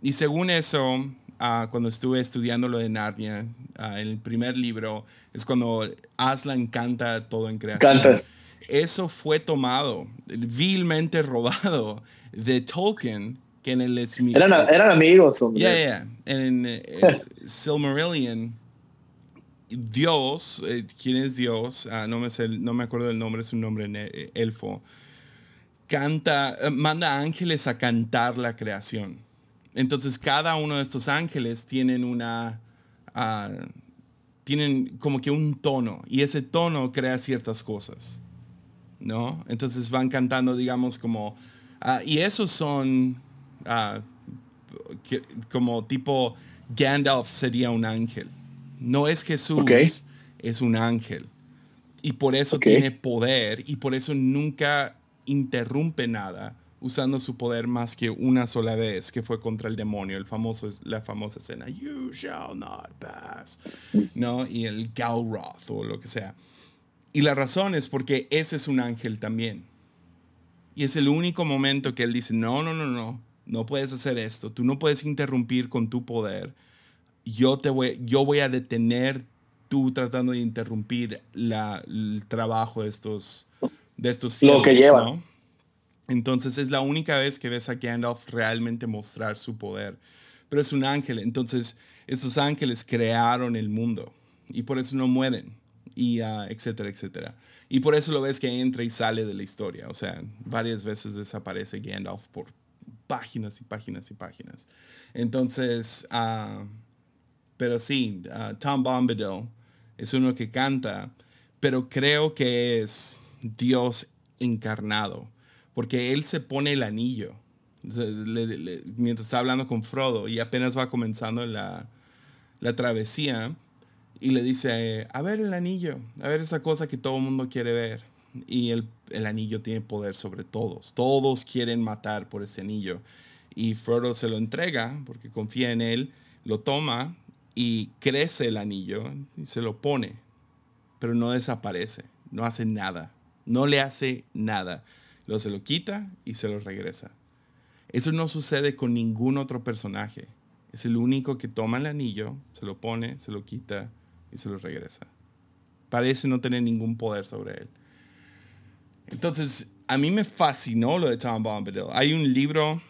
Y según eso, ah, cuando estuve estudiando lo de Narnia, ah, el primer libro, es cuando Aslan canta todo en creación. Eso fue tomado, vilmente robado de Tolkien, que en el... Eran, eran amigos, hombre. Yeah, yeah. En el Silmarillion, Dios, eh, ¿quién es Dios? Ah, no, me no me acuerdo del nombre, es un nombre eh, elfo. Canta, eh, manda ángeles a cantar la creación. Entonces cada uno de estos ángeles tienen una, ah, tienen como que un tono y ese tono crea ciertas cosas, ¿no? Entonces van cantando, digamos, como, ah, y esos son ah, como tipo Gandalf sería un ángel. No es Jesús, es un ángel. Y por eso tiene poder y por eso nunca interrumpe nada usando su poder más que una sola vez, que fue contra el demonio, el famoso, la famosa escena, You shall not pass, ¿no? Y el Galroth o lo que sea. Y la razón es porque ese es un ángel también. Y es el único momento que él dice, no, no, no, no, no puedes hacer esto, tú no puedes interrumpir con tu poder. Yo, te voy, yo voy a detener tú tratando de interrumpir la, el trabajo de estos, de estos cielos, Lo que lleva. Entonces es la única vez que ves a Gandalf realmente mostrar su poder. Pero es un ángel, entonces estos ángeles crearon el mundo y por eso no mueren, y uh, etcétera, etcétera. Y por eso lo ves que entra y sale de la historia. O sea, varias veces desaparece Gandalf por páginas y páginas y páginas. Entonces, uh, pero sí, uh, Tom Bombadil es uno que canta, pero creo que es Dios encarnado porque él se pone el anillo. mientras está hablando con Frodo y apenas va comenzando la, la travesía y le dice, a ver el anillo, a ver esa cosa que todo el mundo quiere ver. Y el, el, anillo tiene poder sobre todos. Todos quieren matar por ese anillo. Y Frodo se lo entrega porque confía en él, lo toma y crece el anillo y se lo pone. Pero no desaparece, no hace nada, no le hace nada. Luego se lo quita y se lo regresa. Eso no sucede con ningún otro personaje. Es el único que toma el anillo, se lo pone, se lo quita y se lo regresa. Parece no tener ningún poder sobre él. Entonces, a mí me fascinó lo de Tom Bombadil. Hay un libro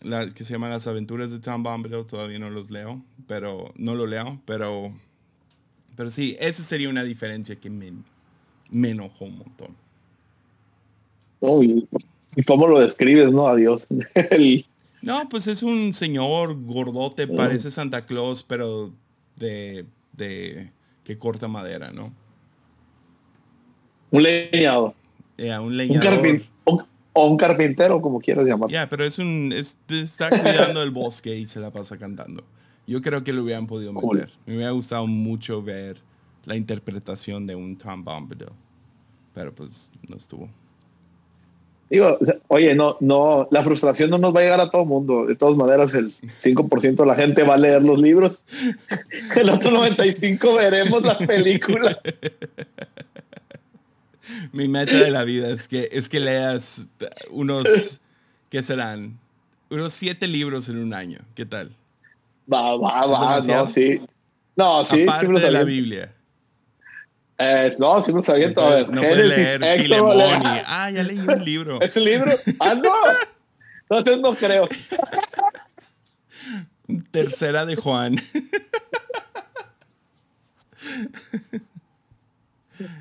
que se llama Las aventuras de Tom Bombadil, todavía no los leo, pero no lo leo, pero, pero sí, esa sería una diferencia que me, me enojó un montón y, cómo lo describes, ¿no? Adiós. No, pues es un señor gordote, mm. parece Santa Claus, pero de, de que corta madera, ¿no? Un leñador. un leñador. o un carpintero, como quieras llamarlo. Ya, pero es un. está cuidando el bosque y se la pasa cantando. Yo creo que lo hubieran podido meter. Me hubiera gustado mucho ver la interpretación de un Tom Bombadil. Pero pues no estuvo. Digo, oye, no, no, la frustración no nos va a llegar a todo mundo. De todas maneras, el 5% de la gente va a leer los libros. El otro 95% veremos las películas. Mi meta de la vida es que, es que leas unos, ¿qué serán? Unos siete libros en un año. ¿Qué tal? Va, va, va, no, sí. No, sí. Aparte de la Biblia. Eh, no, sí me sabía todo. No puede leer Filemón Ah, ya leí un libro. ¿Es un libro? ¡Ah, no! Entonces no creo. Tercera de Juan.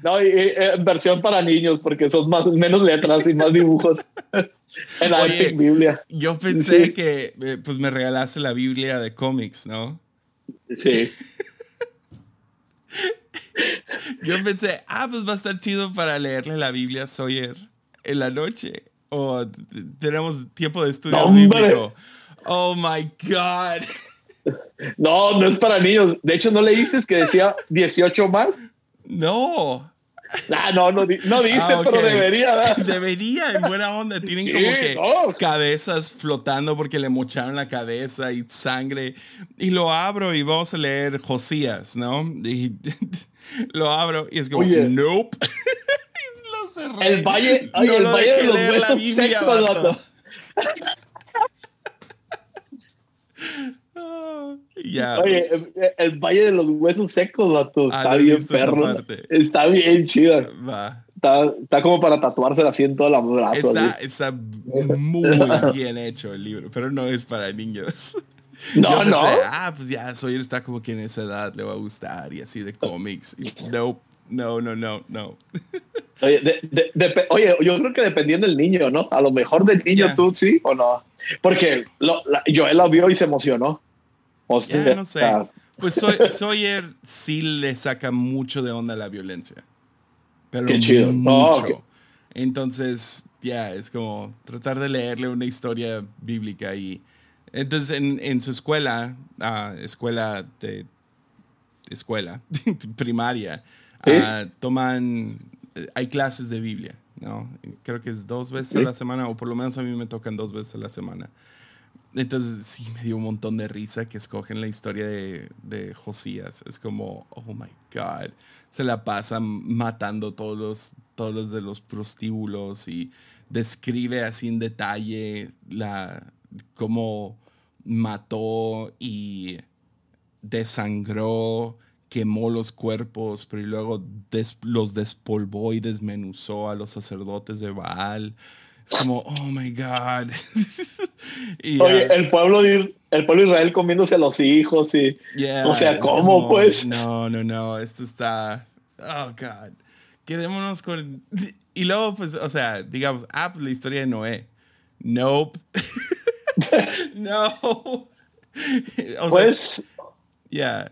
No, y, eh, versión para niños, porque son más, menos letras y más dibujos. en la Biblia. Yo pensé que eh, pues me regalaste la Biblia de cómics, ¿no? Sí. Yo pensé, ah, pues va a estar chido para leerle la Biblia a Sawyer en la noche. O tenemos tiempo de estudio bíblico. Oh my God. No, no es para niños. De hecho, ¿no leíste que decía 18 más? No. Ah, no, no, no dice, ah, pero debería. Debería, en buena onda. Tienen como que cabezas flotando porque le mocharon la cabeza y sangre. Y lo abro y vamos a leer Josías, ¿no? Y lo abro y es como, Oye. nope. lo cerré. El valle, no el valle de los huesos Biblia, secos, Ya. Oye, el, Valle de los Huesos Secos, vato, ah, está bien perro. Está bien chida. Va. Está, está, como para tatuarse así en todo el brazo. Está, está muy bien hecho el libro, pero no es para niños. No, no. Ah, pues ya, Sawyer está como que en esa edad le va a gustar y así de cómics. no, no, no, no, no. Oye, de, de, oye, yo creo que dependiendo del niño, ¿no? A lo mejor del niño tú sí o no. Porque lo, la, Joel la vio y se emocionó. O sea, no sé. Pues Sawyer sí le saca mucho de onda la violencia. Pero Qué chido. Mucho. Entonces, ya, es como tratar de leerle una historia bíblica y entonces en, en su escuela, uh, escuela de escuela primaria, uh, toman, hay clases de Biblia, ¿no? Creo que es dos veces a la semana, o por lo menos a mí me tocan dos veces a la semana. Entonces sí me dio un montón de risa que escogen la historia de, de Josías. Es como, oh my God. Se la pasan matando todos los, todos los de los prostíbulos y describe así en detalle la, cómo mató y desangró, quemó los cuerpos, pero luego los despolvó y desmenuzó a los sacerdotes de Baal. Es como, oh my God. y, Oye, el pueblo de el pueblo Israel comiéndose a los hijos y. o sea, ¿cómo pues? No, no, no. Esto está. Oh God. Quedémonos con. Y luego, pues, o sea, digamos, ah, pues la historia de Noé. Nope. no. pues. Ya.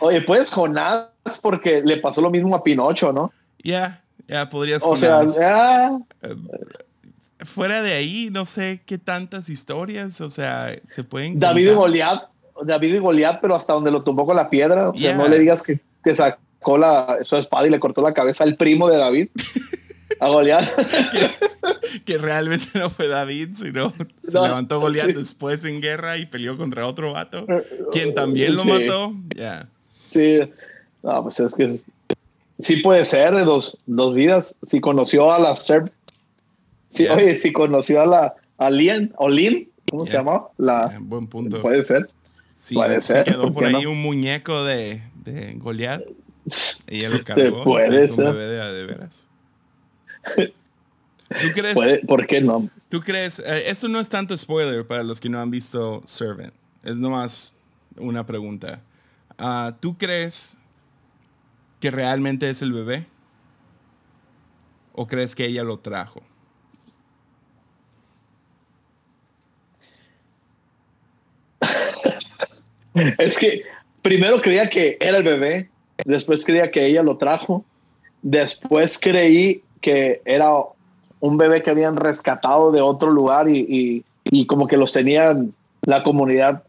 Oye, pues Jonás, porque le pasó lo mismo a Pinocho, ¿no? Ya, ya, podrías. O sea. Eh, fuera de ahí, no sé qué tantas historias, o sea, se pueden. David y Goliat, David y Goliat, pero hasta donde lo tumbó con la piedra. O sea, no le digas que, que sacó la, su espada y le cortó la cabeza al primo de David. a Goliat. que, realmente no fue David, sino se levantó Goliat después en guerra y peleó contra otro vato, quien también lo mató. Sí, no, pues es que sí puede ser de dos, dos vidas. Si conoció a la Serp Sí, oye, si conoció a la a Lien, o Lin, ¿cómo se llama? La, buen punto. Puede ser. Sí, puede ser. quedó por ahí un muñeco de, de Goliat. Ella lo cargó. Puede ser. Un bebé de, de veras. ¿Tú crees? ¿Por qué no? ¿Tú crees? Eh, eso no es tanto spoiler para los que no han visto Servant. Es nomás una pregunta. Uh, ¿Tú crees que realmente es el bebé? ¿O crees que ella lo trajo? es que primero creía que era el bebé, después creía que ella lo trajo, después creí que era un bebé que habían rescatado de otro lugar y, como que los tenían la comunidad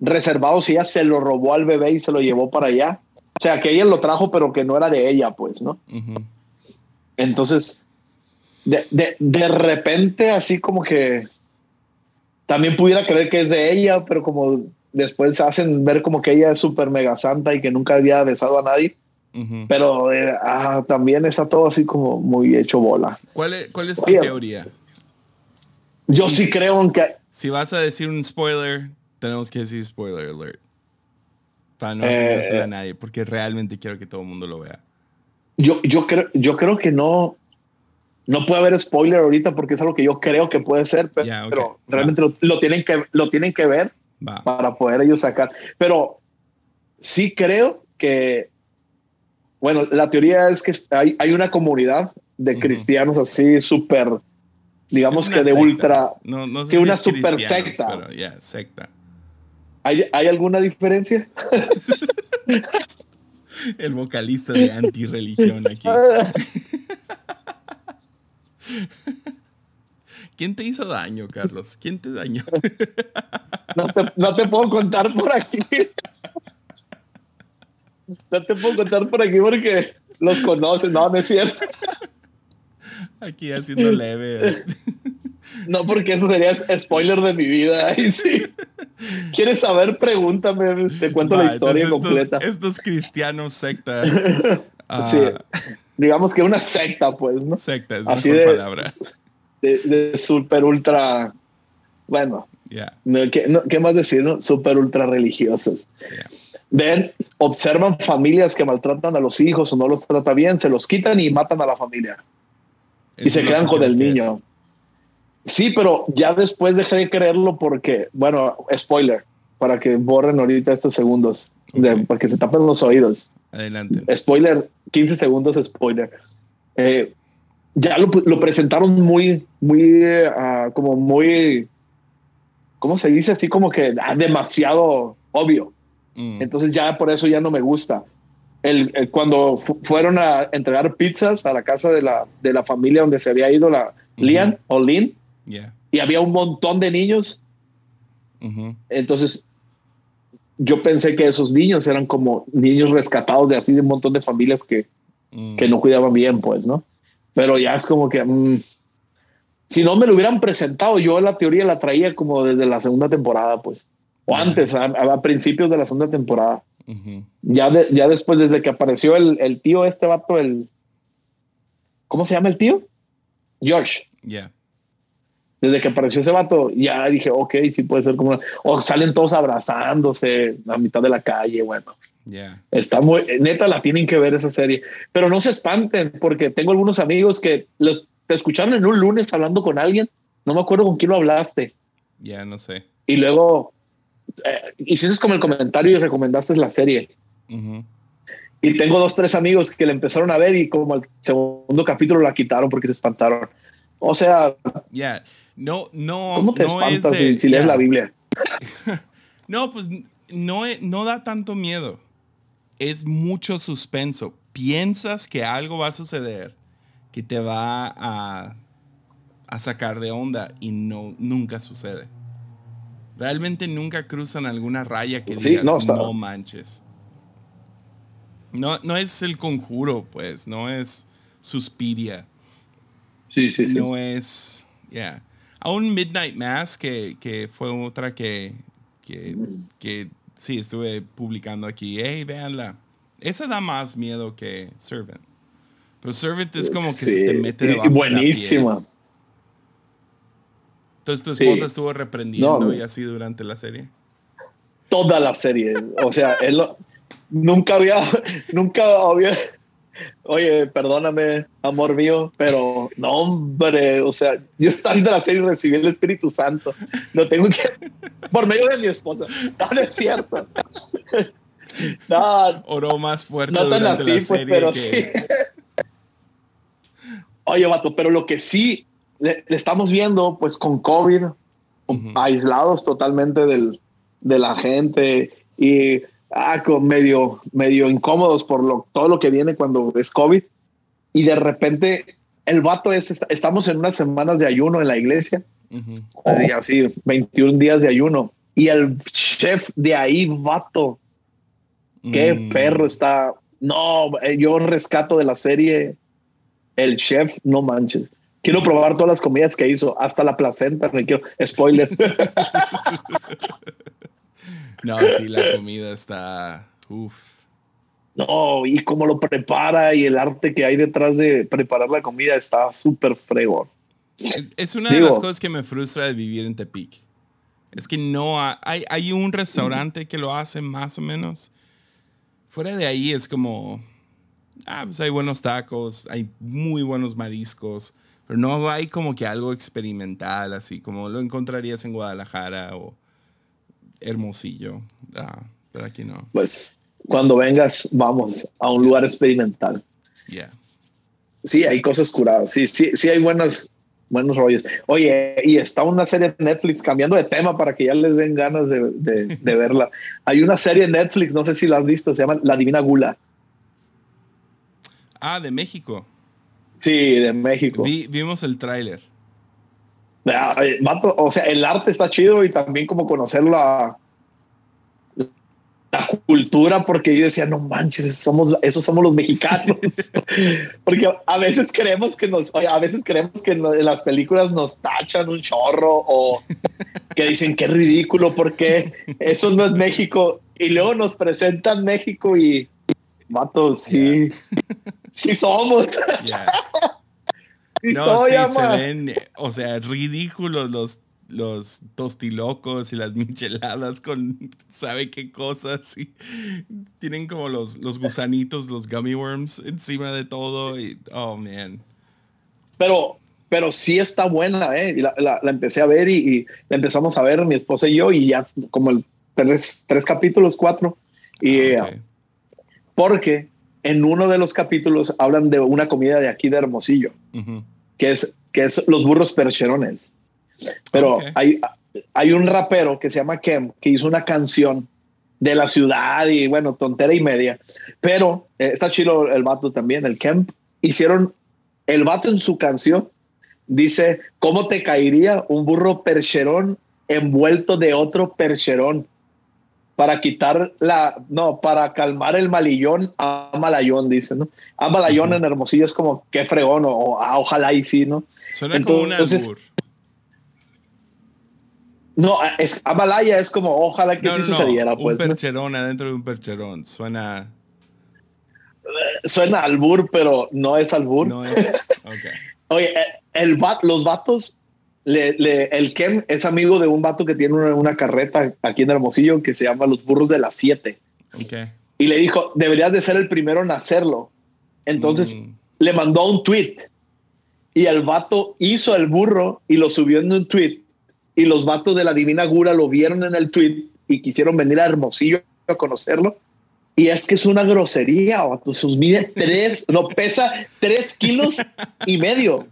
reservados y ella se lo robó al bebé y se lo llevó para allá. O sea, que ella lo trajo, pero que no era de ella, pues, ¿no? Entonces, de, de, repente, así como que también pudiera creer que es de ella, pero como después hacen ver como que ella es súper mega santa y que nunca había besado a nadie. Pero eh, ah, también está todo así como muy hecho bola. ¿Cuál es, cuál es tu teoría? Yo sí creo en que... Si vas a decir un spoiler, tenemos que decir spoiler alert. Para no eh, a nadie, porque realmente quiero que todo el mundo lo vea. Yo, yo, creo, yo creo que no, no puede haber spoiler ahorita porque es algo que yo creo que puede ser, pero, realmente lo, tienen que, lo tienen que ver para poder ellos sacar. Pero sí creo que, bueno, la teoría es que hay, hay una comunidad de cristianos así súper, digamos que de ultra, no, no sé una super secta. Pero ya, secta. ¿Hay, ¿Hay alguna diferencia? El vocalista de antirreligión aquí. ¿Quién te hizo daño, Carlos? ¿Quién te dañó? No te, puedo contar por aquí. No te puedo contar por aquí porque los conoces, no, no es cierto. Aquí haciendo leve. No, porque eso sería spoiler de mi vida. ¿Quieres saber? Pregúntame, te cuento la historia completa. Estos cristianos secta. sí, ah. digamos que una secta, pues, ¿no? Secta es Así de, palabra. De, de super ultra, bueno, ¿qué, más decir? No? Super ultra religiosos. Ven, observan familias que maltratan a los hijos o no los trata bien, se los quitan y matan a la familia. y se quedan con el niño. Sí, pero ya después dejé de creerlo porque, bueno, spoiler, para que borren ahorita estos segundos, para que se tapen los oídos. Adelante. Spoiler, 15 segundos, spoiler. Eh, ya lo, presentaron muy, muy, uh, como muy ¿cómo se dice? Así como que ah, demasiado obvio. Mm. Entonces ya por eso ya no me gusta. El, cuando fueron a entregar pizzas a la casa de la, de la familia donde se había ido la, Lian o Lin, Yeah. y había un montón de niños. Entonces, yo pensé que esos niños eran como niños rescatados de así de un montón de familias que, Mm. que no cuidaban bien, pues, ¿no? Pero ya es como que, mm, si no me lo hubieran presentado, yo la teoría la traía como desde la segunda temporada, pues, o Ya. antes, a, a principios de la segunda temporada. Ya, de- ya después, desde que apareció el, el tío, este vato, el, ¿cómo se llama el tío? George. Yeah. Desde que apareció ese vato, ya dije, ok, sí puede ser como, o salen todos abrazándose a mitad de la calle, bueno. Yeah. Está muy, neta, la tienen que ver esa serie. Pero no se espanten, porque tengo algunos amigos que los te escucharon en un lunes hablando con alguien. No me acuerdo con quién lo hablaste. Yeah, no sé. Y luego eh, hiciste como el comentario y recomendaste la serie. Ujú. Y tengo dos, tres amigos que le empezaron a ver y como el segundo capítulo la quitaron porque se espantaron. O sea, Yeah. No, no, ¿cómo te no es espantas de- si, si lees yeah. la Biblia? No, pues no, no da tanto miedo. Es mucho suspenso. Piensas que algo va a suceder que te va a, a sacar de onda y no, nunca sucede. Realmente nunca cruzan alguna raya que Sí, digas, no, manches. No, no es el conjuro, pues, no es Suspiria. Sí, sí, sí. No es. Yeah. Aún Midnight Mass, que, que fue otra que, que, que sí estuve publicando aquí. Hey, véanla. Esa da más miedo que Servant. Pero Servant es como que se te mete y debajo de la buenísima. piel. Entonces tu Sí. esposa estuvo reprendiendo No. y así durante la serie. toda la serie. O sea, él nunca había, nunca había. Oye, perdóname, amor mío, pero no, hombre. O sea, yo estaba viendo la serie recibí el Espíritu Santo. Lo tengo que. Por medio de mi esposa. No, no es cierto. No, Oró más fuerte no tan durante así, la pues, serie pero que- sí. Oye, vato, pero lo que sí le, le estamos viendo, pues con COVID, Ujú. aislados totalmente del, de la gente y ah, con medio, medio incómodos por lo, todo lo que viene cuando es COVID. Y de repente el vato este, estamos en unas semanas de ayuno en la iglesia, Ujú. así, así 21 días de ayuno. Y el chef de ahí, vato, qué Mm. perro está. No, eh, yo rescato de la serie el chef, no manches. Quiero probar todas las comidas que hizo, hasta la placenta, me quiero. Spoiler. No, sí, la comida está. Uf. No, y cómo lo prepara y el arte que hay detrás de preparar la comida está súper fregón. Es- una de las cosas que me frustra de vivir en Tepic. Es que no ha- hay, hay un restaurante que lo hace más o menos. Fuera de ahí es como, ah, pues hay buenos tacos, hay muy buenos mariscos, pero no hay como que algo experimental, así como lo encontrarías en Guadalajara o Hermosillo. Ah, pero aquí no. Pues cuando vengas, vamos a un lugar experimental. Yeah. Sí, hay cosas curadas. Sí, sí, sí hay buenos, buenos rollos. Oye, y está una serie de Netflix, cambiando de tema para que ya les den ganas de, de- de verla. Hay una serie de Netflix, no sé si la has visto, se llama La Divina Gula. Ah, de México. Sí, de México. Vi- vimos el tráiler. Ah, eh, o sea, el arte está chido y también como conocer la, la cultura, porque yo decía, no manches, somos, esos somos los mexicanos. porque a veces creemos que nos, a veces creemos que en las películas nos tachan un chorro o que dicen qué ridículo, porque eso no es México. Y luego nos presentan México y, vato, sí, sí somos. Yeah. Sí No, soy, sí, se ven, o sea, ridículos los, los tostilocos y las micheladas con sabe qué cosas. Y tienen como los, los gusanitos, los gummy worms encima de todo. Y, oh, man. pero pero sí está buena, ¿eh? Y la, la- la empecé a ver y, y la empezamos a ver mi esposa y yo y ya como el tres, tres capítulos, cuatro. Y eh, Ok. porque en uno de los capítulos hablan de una comida de aquí de Hermosillo, que es, que es los burros percherones. Pero hay, hay un rapero que se llama Kem que hizo una canción de la ciudad y bueno, tontera y media. Pero eh, está chido el vato también, el Kemp. Hicieron el vato en su canción Dice, ¿cómo te caería un burro percherón envuelto de otro percherón? Para quitar la, no, para calmar el malillón a malayón, dice, ¿no? A malayón en Hermosillo es como, qué fregón, o, ah, ojalá y sí, ¿no? Suena como un albur. No, es, Amalaya es como, ojalá que sí sucediera. un pues, percherón adentro de un percherón, suena... Suena albur, pero no es albur. No es, Oye, eh, el, los vatos, el Kem es amigo de un vato que tiene una, carreta aquí en Hermosillo que se llama Los Burros de las Siete. Y le dijo, deberías de ser el primero en hacerlo. Entonces mm. le mandó un tweet y el vato hizo el burro y lo subió en un tweet y los vatos de la Divina Gura lo vieron en el tweet y quisieron venir a Hermosillo a conocerlo. Y es que es una grosería, vato. Sus mide tres, no pesa tres kilos y medio.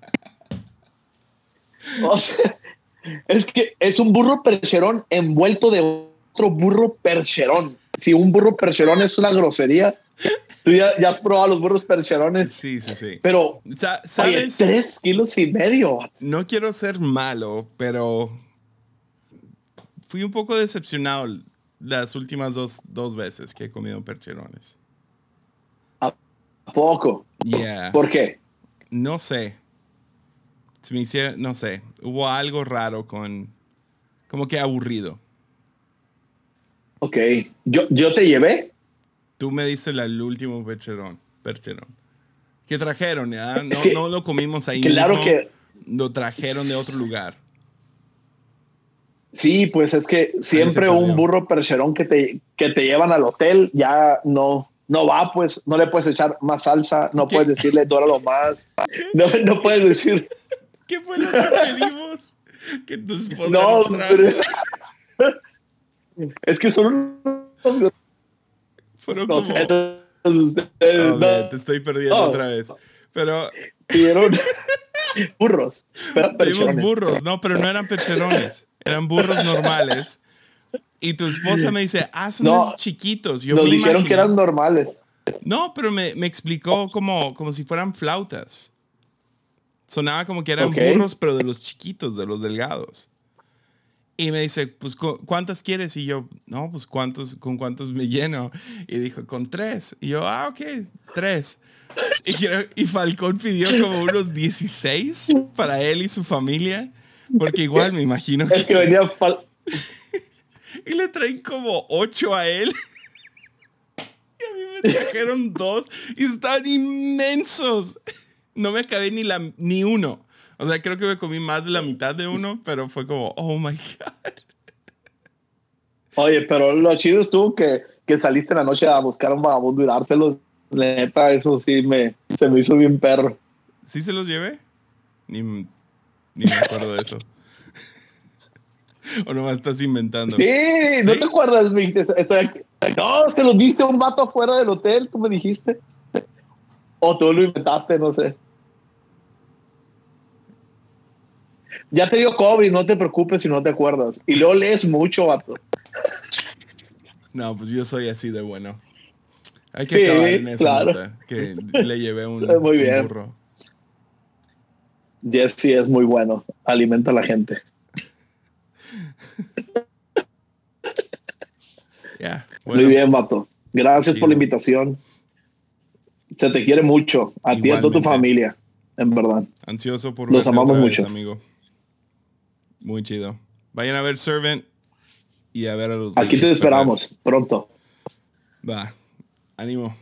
O sea, es que es un burro percherón envuelto de otro burro percherón. Si un burro percherón es una grosería, tú ya, has probado los burros percherones. Sí, sí, sí. Pero, ¿sabes? tres kilos y medio. No quiero ser malo, pero fui un poco decepcionado las últimas dos, dos veces que he comido percherones. ¿A poco? Yeah. ¿Por qué? No sé me hiciera, no sé, hubo algo raro con, como que aburrido. Ok, yo, yo te llevé. Tú me diste el último percherón, percherón. Que trajeron, ¿ya? No, no lo comimos ahí claro que lo trajeron de otro lugar. Sí, pues es que siempre un burro percherón que te, que te llevan al hotel ya no, no va, pues no le puedes echar más salsa, no puedes decirle dóralo más, no, no puedes decir ¿Qué fue lo que pedimos? Que tu esposa No, pero... es que son Fueron como... te estoy perdiendo otra vez. Pero... Pidieron burros. Pedimos burros, no, pero no eran percherones. Eran burros normales. Y tu esposa me dice, ah, son no, chiquitos. Yo nos dijeron que eran normales. No, pero me, me explicó como, como si fueran flautas. Sonaba como que eran burros, pero de los chiquitos, de los delgados. Y me dice, pues, ¿cuántas quieres? Y yo, no, pues, ¿cuántos, ¿con cuántos me lleno? Y dijo, con tres. Y yo, ah, ok, tres. Y, y Falcón pidió como unos 16 para él y su familia, porque igual me imagino que... Es que venía y le traen como ocho a él. Y a mí me trajeron dos y estaban inmensos no me acabé ni, la, ni uno. O sea, creo que me comí más de la mitad de uno, pero fue como, oh my God. Oye, pero lo chido estuvo que, que saliste en la noche a buscar un vagabundo y dárselos. Neta, eso sí me, se me hizo bien perro. ¿Sí se los llevé? Ni, ni me acuerdo de eso. ¿O nomás estás inventando? Sí, ¿no te acuerdas? no, se los diste un vato afuera del hotel, tú me dijiste. O tú lo inventaste, no sé. Ya te dio COVID, no te preocupes si no te acuerdas. Y luego lees mucho, vato. No, pues yo soy así de bueno. Hay que acabar en esa claro. que le llevé un, muy bien. burro. Jesse es muy bueno. Alimenta a la gente. Muy bien, vato. Gracias por la invitación. Se te quiere mucho. A ti y a toda tu familia. En verdad. Ansioso por Los amamos mucho. amigo. Muy chido. Vayan a ver Servant y a ver a los. Aquí te esperamos pronto. Va. Ánimo.